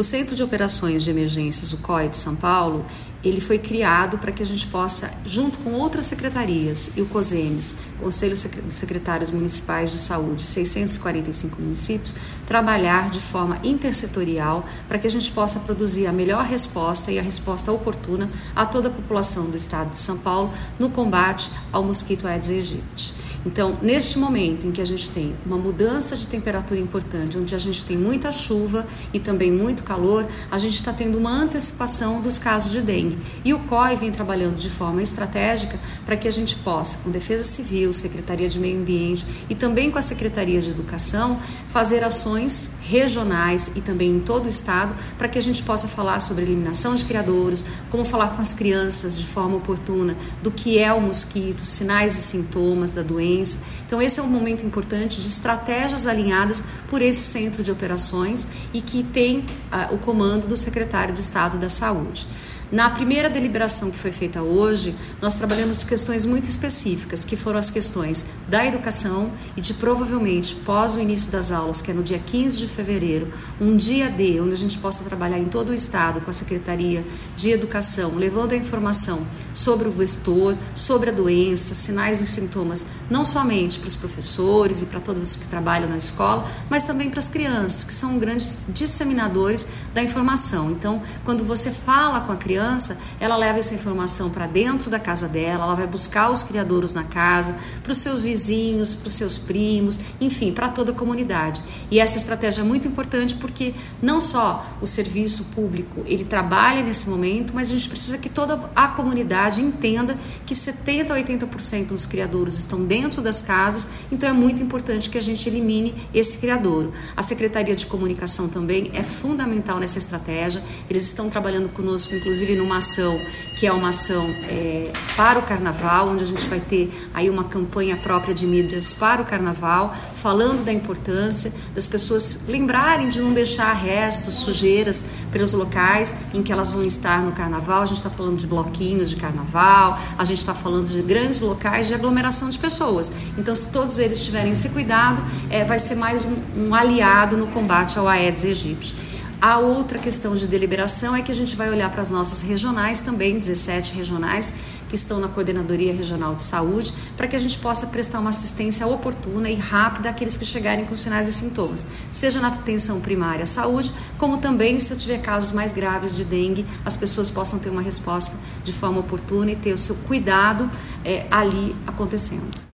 O Centro de Operações de Emergências, o COI de São Paulo, ele foi criado para que a gente possa, junto com outras secretarias e o COSEMES, Conselho dos Secretários Municipais de Saúde, 645 municípios, trabalhar de forma intersetorial para que a gente possa produzir a melhor resposta e a resposta oportuna a toda a população do estado de São Paulo no combate ao mosquito Aedes aegypti. Então, neste momento em que a gente tem uma mudança de temperatura importante, onde a gente tem muita chuva e também muito calor, a gente está tendo uma antecipação dos casos de dengue. E o COI vem trabalhando de forma estratégica para que a gente possa, com Defesa Civil, Secretaria de Meio Ambiente e também com a Secretaria de Educação, fazer ações regionais e também em todo o estado para que a gente possa falar sobre eliminação de criadouros, como falar com as crianças de forma oportuna do que é o mosquito, sinais e sintomas da doença doença. Então, esse é um momento importante de estratégias alinhadas por esse centro de operações e que tem uh, o comando do secretário de Estado da Saúde. Na primeira deliberação que foi feita hoje, nós trabalhamos questões muito específicas, que foram as questões da educação e de provavelmente pós o início das aulas, que é no dia 15 de fevereiro, um dia D, onde a gente possa trabalhar em todo o estado com a Secretaria de Educação, levando a informação sobre o vestor, sobre a doença, sinais e sintomas, não somente para os professores e para todos que trabalham na escola, mas também para as crianças, que são grandes disseminadores da informação. Então, quando você fala com a criança, criança, ela leva essa informação para dentro da casa dela, ela vai buscar os criadouros na casa, para os seus vizinhos, para os seus primos, enfim, para toda a comunidade. E essa estratégia é muito importante porque não só o serviço público ele trabalha nesse momento, mas a gente precisa que toda a comunidade entenda que 70 a 80% dos criadouros estão dentro das casas, então é muito importante que a gente elimine esse criadouro. A Secretaria de Comunicação também é fundamental nessa estratégia. Eles estão trabalhando conosco, inclusive inclusive numa ação que é uma ação é, para o carnaval, onde a gente vai ter aí uma campanha própria de mídias para o carnaval, falando da importância das pessoas lembrarem de não deixar restos, sujeiras pelos locais em que elas vão estar no carnaval. A gente está falando de bloquinhos de carnaval, a gente está falando de grandes locais de aglomeração de pessoas. Então, se todos eles tiverem esse cuidado, é, vai ser mais um, um aliado no combate ao Aedes aegypti. A outra questão de deliberação é que a gente vai olhar para as nossas regionais também, 17 regionais que estão na Coordenadoria Regional de Saúde, para que a gente possa prestar uma assistência oportuna e rápida àqueles que chegarem com sinais e sintomas, seja na atenção primária à saúde, como também se eu tiver casos mais graves de dengue, as pessoas possam ter uma resposta de forma oportuna e ter o seu cuidado é, ali acontecendo.